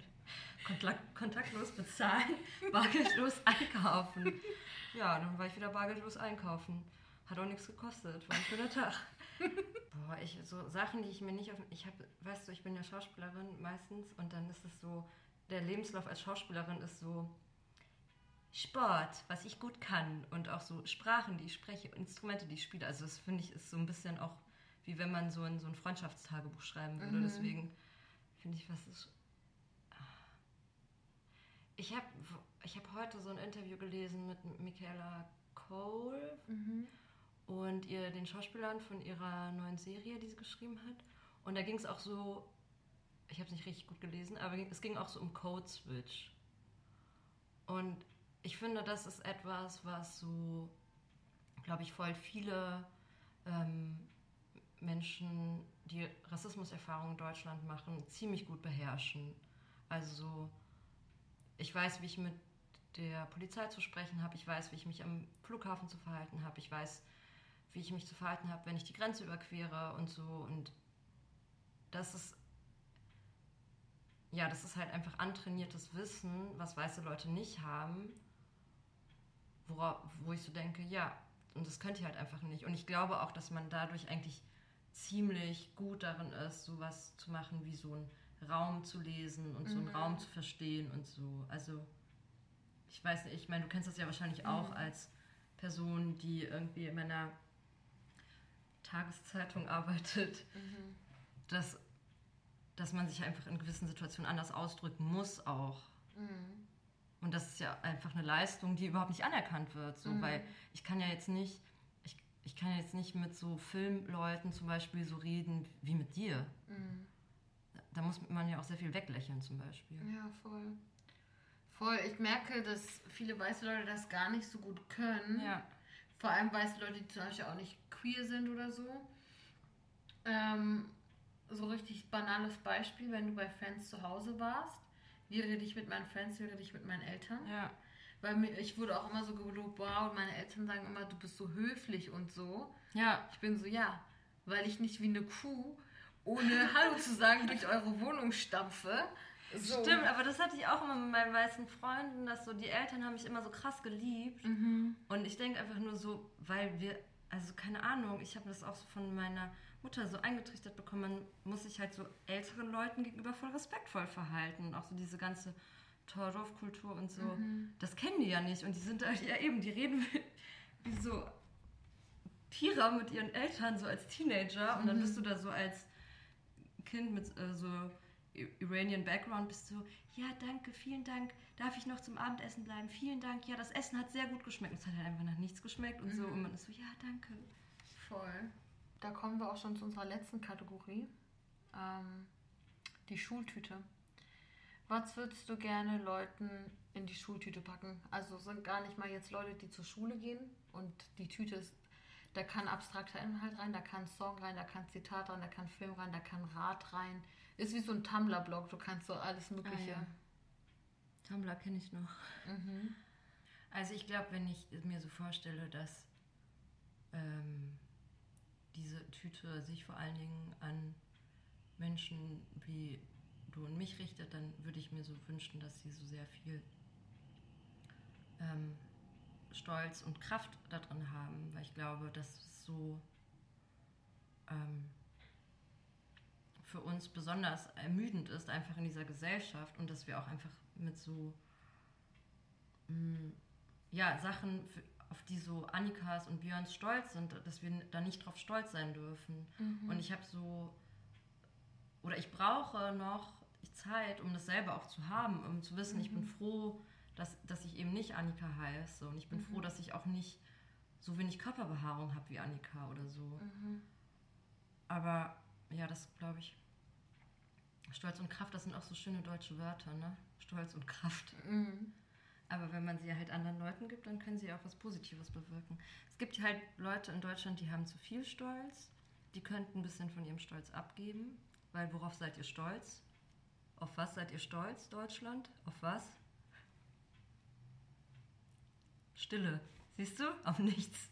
Kontakt, kontaktlos bezahlen, bargeldlos einkaufen. Ja, dann war ich wieder bargeldlos einkaufen. Hat auch nichts gekostet, war ein schöner Tag. Boah, ich, so Sachen, die ich mir nicht auf. Ich habe, weißt du, ich bin ja Schauspielerin meistens und dann ist es so, der Lebenslauf als Schauspielerin ist so Sport, was ich gut kann und auch so Sprachen, die ich spreche, Instrumente, die ich spiele. Also, das finde ich ist so ein bisschen auch wie wenn man so in so ein Freundschaftstagebuch schreiben würde. Mhm. Deswegen finde ich, was ist. Ich habe ich hab heute so ein Interview gelesen mit Michaela Cole. Mhm und ihr den Schauspielern von ihrer neuen Serie, die sie geschrieben hat. Und da ging es auch so ich habe es nicht richtig gut gelesen, aber es ging auch so um Code Switch. Und ich finde, das ist etwas, was so, glaube ich, voll viele ähm, Menschen, die Rassismuserfahrungen in Deutschland machen, ziemlich gut beherrschen. Also ich weiß, wie ich mit der Polizei zu sprechen habe, ich weiß, wie ich mich am Flughafen zu verhalten habe, ich weiß, wie ich mich zu verhalten habe, wenn ich die Grenze überquere und so. Und das ist ja, das ist halt einfach antrainiertes Wissen, was weiße Leute nicht haben, worauf, wo ich so denke, ja, und das könnt ihr halt einfach nicht. Und ich glaube auch, dass man dadurch eigentlich ziemlich gut darin ist, sowas zu machen, wie so einen Raum zu lesen und so einen mhm. Raum zu verstehen und so. Also, ich weiß nicht, ich meine, du kennst das ja wahrscheinlich mhm. auch als Person, die irgendwie in meiner Tageszeitung arbeitet, mhm. dass dass man sich einfach in gewissen Situationen anders ausdrücken muss auch. Mhm. Und das ist ja einfach eine Leistung, die überhaupt nicht anerkannt wird. So, mhm. Weil ich kann ja jetzt nicht, ich, ich kann jetzt nicht mit so Filmleuten zum Beispiel so reden wie mit dir. Mhm. Da muss man ja auch sehr viel weglächeln zum Beispiel. Ja, voll. Voll. Ich merke, dass viele weiße Leute das gar nicht so gut können. Ja. Vor allem weiße Leute, die zum Beispiel auch nicht queer sind oder so. Ähm, so richtig banales Beispiel, wenn du bei Friends zu Hause warst. Wie rede ich mit meinen Friends, wie rede ich mit meinen Eltern? Ja. Weil mir, ich wurde auch immer so gelobt, wow, und meine Eltern sagen immer, du bist so höflich und so. Ja. Ich bin so, ja, weil ich nicht wie eine Kuh ohne Hallo zu sagen durch eure Wohnung stampfe. So. Stimmt, aber das hatte ich auch immer mit meinen weißen Freunden, dass so die Eltern haben mich immer so krass geliebt. Mhm. Und ich denke einfach nur so, weil wir, also keine Ahnung, ich habe das auch so von meiner Mutter so eingetrichtert bekommen, man muss sich halt so älteren Leuten gegenüber voll respektvoll verhalten. Und auch so diese ganze Tordorf-Kultur und so, mhm. das kennen die ja nicht. Und die sind da, ja eben, die reden wie, so Tiere mit ihren Eltern, so als Teenager. Und dann bist du da so als Kind mit äh, so Iranian Background, bist du, ja, danke, vielen Dank, darf ich noch zum Abendessen bleiben? Vielen Dank, ja, das Essen hat sehr gut geschmeckt. Und es hat halt einfach nach nichts geschmeckt und mhm. so. Und man ist so, ja, danke. Voll da kommen wir auch schon zu unserer letzten Kategorie. Ähm, die Schultüte. Was würdest du gerne Leuten in die Schultüte packen? Also sind gar nicht mal jetzt Leute, die zur Schule gehen und die Tüte ist, da kann abstrakter Inhalt rein, da kann Song rein, da kann Zitat rein, da kann Film rein, da kann Rat rein. Ist wie so ein Tumblr-Blog, du kannst so alles Mögliche. Ah, ja. Tumblr kenne ich noch. Mhm. Also ich glaube, wenn ich mir so vorstelle, dass ähm, diese Tüte sich vor allen Dingen an Menschen wie du und mich richtet, dann würde ich mir so wünschen, dass sie so sehr viel ähm, Stolz und Kraft da drin haben, weil ich glaube, dass es so ähm, für uns besonders ermüdend ist, einfach in dieser Gesellschaft und dass wir auch einfach mit so mh, mm, ja, Sachen, für, auf die so Annikas und Björns stolz sind, dass wir da nicht drauf stolz sein dürfen. Mhm. Und ich habe so, oder ich brauche noch Zeit, um das selber auch zu haben, um zu wissen, mhm. ich bin mhm. froh, dass, dass ich eben nicht Annika heiße. Und ich bin mhm. froh, dass ich auch nicht so wenig Körperbehaarung habe wie Annika oder so. Mhm. Aber ja, das glaube ich. Stolz und Kraft, das sind auch so schöne deutsche Wörter, ne? Stolz und Kraft. Mhm. Aber wenn man sie halt anderen Leuten gibt, dann können sie auch was Positives bewirken. Es gibt halt Leute in Deutschland, die haben zu viel Stolz. Die könnten ein bisschen von ihrem Stolz abgeben. Weil worauf seid ihr stolz? Auf was seid ihr stolz, Deutschland? Auf was? Stille. Siehst du? Auf nichts.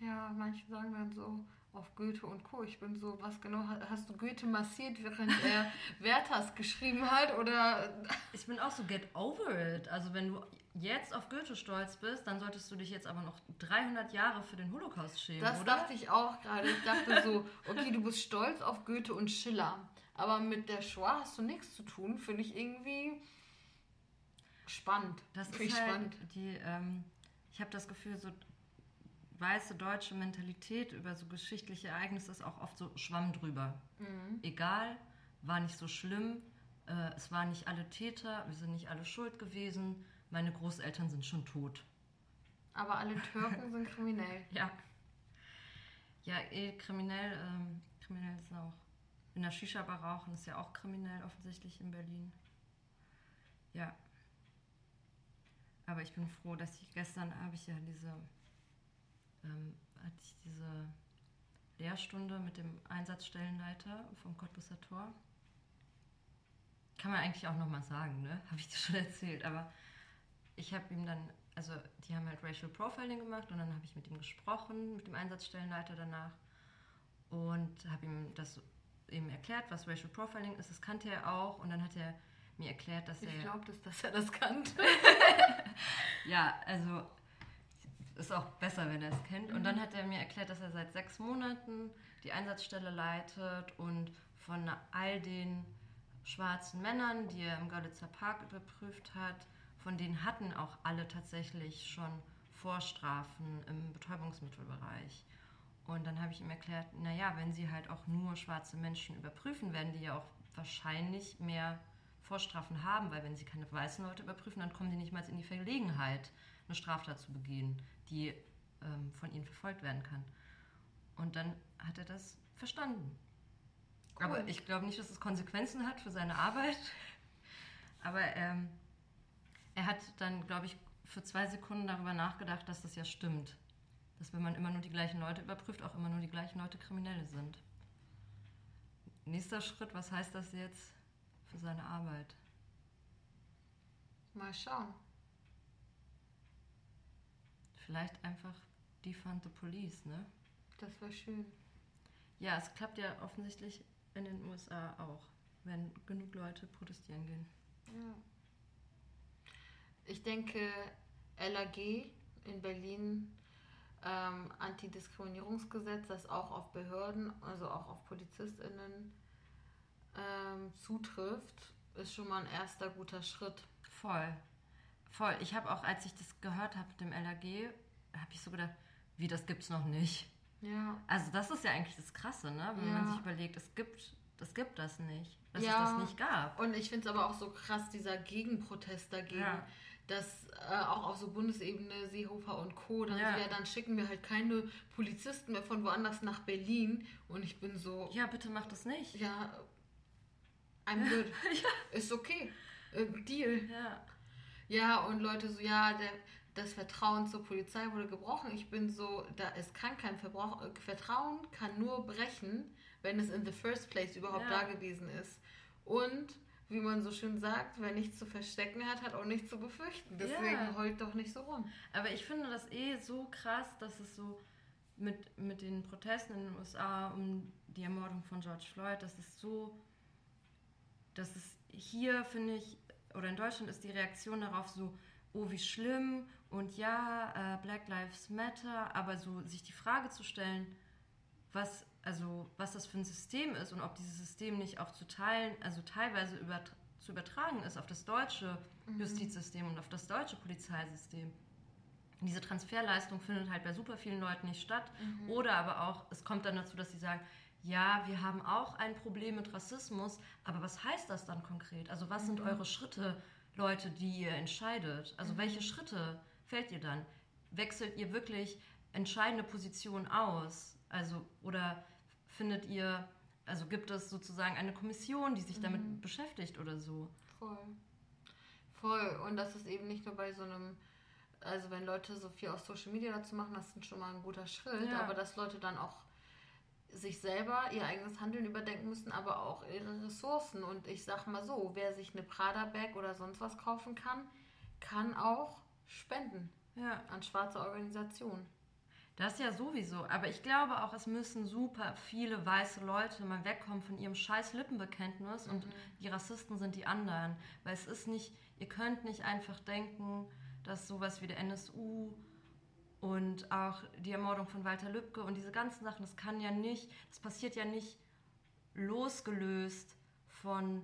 Ja, manche sagen dann so, auf Goethe und Co. Ich bin so, was genau hast du Goethe massiert, während er Werthers geschrieben hat? Oder ich bin auch so, get over it. Also wenn du jetzt auf Goethe stolz bist, dann solltest du dich jetzt aber noch 300 Jahre für den Holocaust schämen, Das oder? dachte ich auch gerade. Ich dachte so, okay, du bist stolz auf Goethe und Schiller, aber mit der Shoah hast du nichts zu tun. Finde ich irgendwie spannend. Das ist halt spannend. Die, ähm, ich habe das Gefühl, so weiße deutsche Mentalität über so geschichtliche Ereignisse ist auch oft so Schwamm drüber. Mhm. Egal, war nicht so schlimm, äh, es waren nicht alle Täter, wir sind nicht alle schuld gewesen, meine Großeltern sind schon tot. Aber alle Türken sind kriminell. Ja. Ja, eh, kriminell, ähm, kriminell ist auch. in der Shisha-Bar rauchen ist ja auch kriminell offensichtlich in Berlin. Ja. Aber ich bin froh, dass ich gestern habe ich ja diese, ähm, hatte ich diese Lehrstunde mit dem Einsatzstellenleiter vom Cottbusser Tor. Kann man eigentlich auch nochmal sagen, ne? Habe ich dir schon erzählt. Aber ich habe ihm dann, also die haben halt Racial Profiling gemacht und dann habe ich mit ihm gesprochen, mit dem Einsatzstellenleiter danach und habe ihm das eben erklärt, was Racial Profiling ist. Das kannte er auch und dann hat er mir erklärt, dass Ich er. glaube, dass, dass er das kannte. Ja, also ist auch besser, wenn er es kennt. Und dann hat er mir erklärt, dass er seit sechs Monaten die Einsatzstelle leitet und von all den schwarzen Männern, die er im Görlitzer Park überprüft hat, von denen hatten auch alle tatsächlich schon Vorstrafen im Betäubungsmittelbereich. Und dann habe ich ihm erklärt, naja, wenn sie halt auch nur schwarze Menschen überprüfen, werden die ja auch wahrscheinlich mehr Vorstrafen haben, weil wenn sie keine weißen Leute überprüfen, dann kommen die nicht mal in die Verlegenheit, eine Straftat zu begehen, die ähm, von ihnen verfolgt werden kann. Und dann hat er das verstanden. Cool. Aber ich glaube nicht, dass es Konsequenzen hat für seine Arbeit. Aber ähm, er hat dann, glaube ich, für zwei Sekunden darüber nachgedacht, dass das ja stimmt. Dass wenn man immer nur die gleichen Leute überprüft, auch immer nur die gleichen Leute Kriminelle sind. Nächster Schritt, was heißt das jetzt für seine Arbeit? Mal schauen. Vielleicht einfach defund the police, ne? Das wäre schön. Ja, es klappt ja offensichtlich in den USA auch, wenn genug Leute protestieren gehen. Ja. Ich denke, LAG in Berlin, ähm, Antidiskriminierungsgesetz, das auch auf Behörden, also auch auf PolizistInnen ähm, zutrifft, ist schon mal ein erster guter Schritt. Voll. Voll. Ich habe auch, als ich das gehört habe mit dem LAG, habe ich so gedacht, wie, das gibt's noch nicht. Ja. Also das ist ja eigentlich das Krasse, ne? Wenn Ja. man sich überlegt, es gibt, es gibt das nicht. Dass Ja. es das nicht gab. Und ich finde es aber auch so krass, dieser Gegenprotest dagegen. Ja. Dass äh, auch auf so Bundesebene Seehofer und Co. Dann, Ja. ja, dann schicken wir halt keine Polizisten mehr von woanders nach Berlin. Und ich bin so, Ja, bitte mach das nicht. ja, I'm good. Ist okay. Äh, Deal. Ja. Ja, und Leute so, ja, der, das Vertrauen zur Polizei wurde gebrochen. Ich bin so, da es kann kein Verbrauch, äh, Vertrauen kann nur brechen, wenn es in the first place überhaupt Ja. da gewesen ist. Und wie man so schön sagt, wer nichts zu verstecken hat, hat auch nichts zu befürchten. Deswegen Ja. heult doch nicht so rum. Aber ich finde das eh so krass, dass es so mit, mit den Protesten in den USA um die Ermordung von George Floyd, das ist so, dass es hier, finde ich, oder in Deutschland ist die Reaktion darauf so, oh, wie schlimm und ja, äh, Black Lives Matter, aber so sich die Frage zu stellen, was, also, was das für ein System ist und ob dieses System nicht auch zu teilen, also teilweise übert zu übertragen ist auf das deutsche Justizsystem und auf das deutsche Polizeisystem. Diese Transferleistung findet halt bei super vielen Leuten nicht statt. Oder aber auch, es kommt dann dazu, dass sie sagen, ja, wir haben auch ein Problem mit Rassismus, aber was heißt das dann konkret? Also was sind eure Schritte, Leute, die ihr entscheidet? Also welche Schritte fällt ihr dann? Wechselt ihr wirklich entscheidende Positionen aus? Also, oder findet ihr, also gibt es sozusagen eine Kommission, die sich damit beschäftigt oder so? Voll. Voll. Und das ist eben nicht nur bei so einem, also wenn Leute so viel auf Social Media dazu machen, das ist schon mal ein guter Schritt, Ja. aber dass Leute dann auch sich selber ihr eigenes Handeln überdenken müssen, aber auch ihre Ressourcen. Und ich sag mal so, wer sich eine Prada-Bag oder sonst was kaufen kann, kann auch spenden Ja. an schwarze Organisationen. Das ja sowieso, aber ich glaube auch, es müssen super viele weiße Leute mal wegkommen von ihrem scheiß Lippenbekenntnis und die Rassisten sind die anderen. Weil es ist nicht, ihr könnt nicht einfach denken, dass sowas wie der NSU und auch die Ermordung von Walter Lübcke und diese ganzen Sachen, das kann ja nicht, das passiert ja nicht losgelöst von,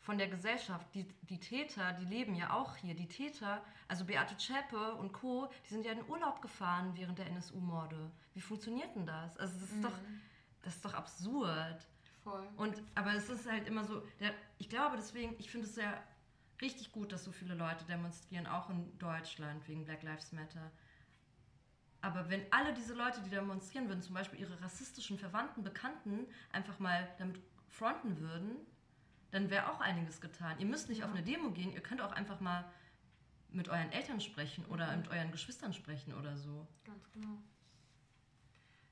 von der Gesellschaft. Die, die Täter, die leben ja auch hier. Die Täter, also Beate Zschäpe und Co., die sind ja in Urlaub gefahren während der NSU-Morde. Wie funktioniert denn das? Also das ist doch, das ist doch absurd. Voll. Und, aber es ist halt immer so, der, ich glaube deswegen, ich finde es ja richtig gut, dass so viele Leute demonstrieren, auch in Deutschland wegen Black Lives Matter. Aber wenn alle diese Leute, die demonstrieren würden, zum Beispiel ihre rassistischen Verwandten, Bekannten, einfach mal damit fronten würden, dann wäre auch einiges getan. Ihr müsst nicht Ja. auf eine Demo gehen, ihr könnt auch einfach mal mit euren Eltern sprechen oder Mhm. mit euren Geschwistern sprechen oder so. Ganz genau.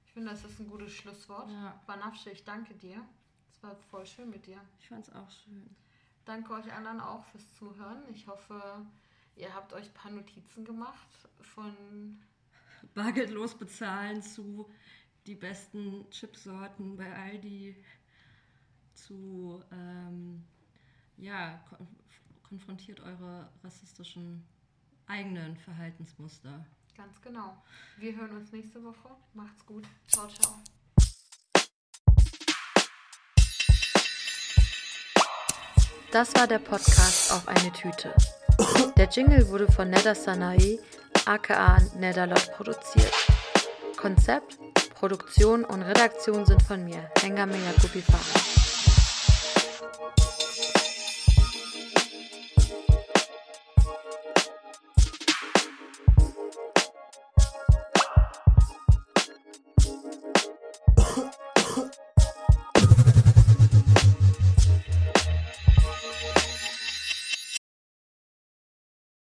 Ich finde, das ist ein gutes Schlusswort. Ja, Banafsche, ich danke dir. Es war voll schön mit dir. ich fand's auch schön. Danke euch anderen auch fürs Zuhören. Ich hoffe, ihr habt euch ein paar Notizen gemacht von Bargeldlos bezahlen zu die besten Chipsorten bei Aldi, zu, ähm, ja, kon konfrontiert eure rassistischen eigenen Verhaltensmuster. ganz genau. Wir hören uns nächste Woche. Macht's gut. Ciao, ciao. Das war der Podcast auf eine Tüte. Der Jingle wurde von Neda Sanai, aka Nedalot, produziert. Konzept, Produktion und Redaktion sind von mir, Hengame Yakubi Farah.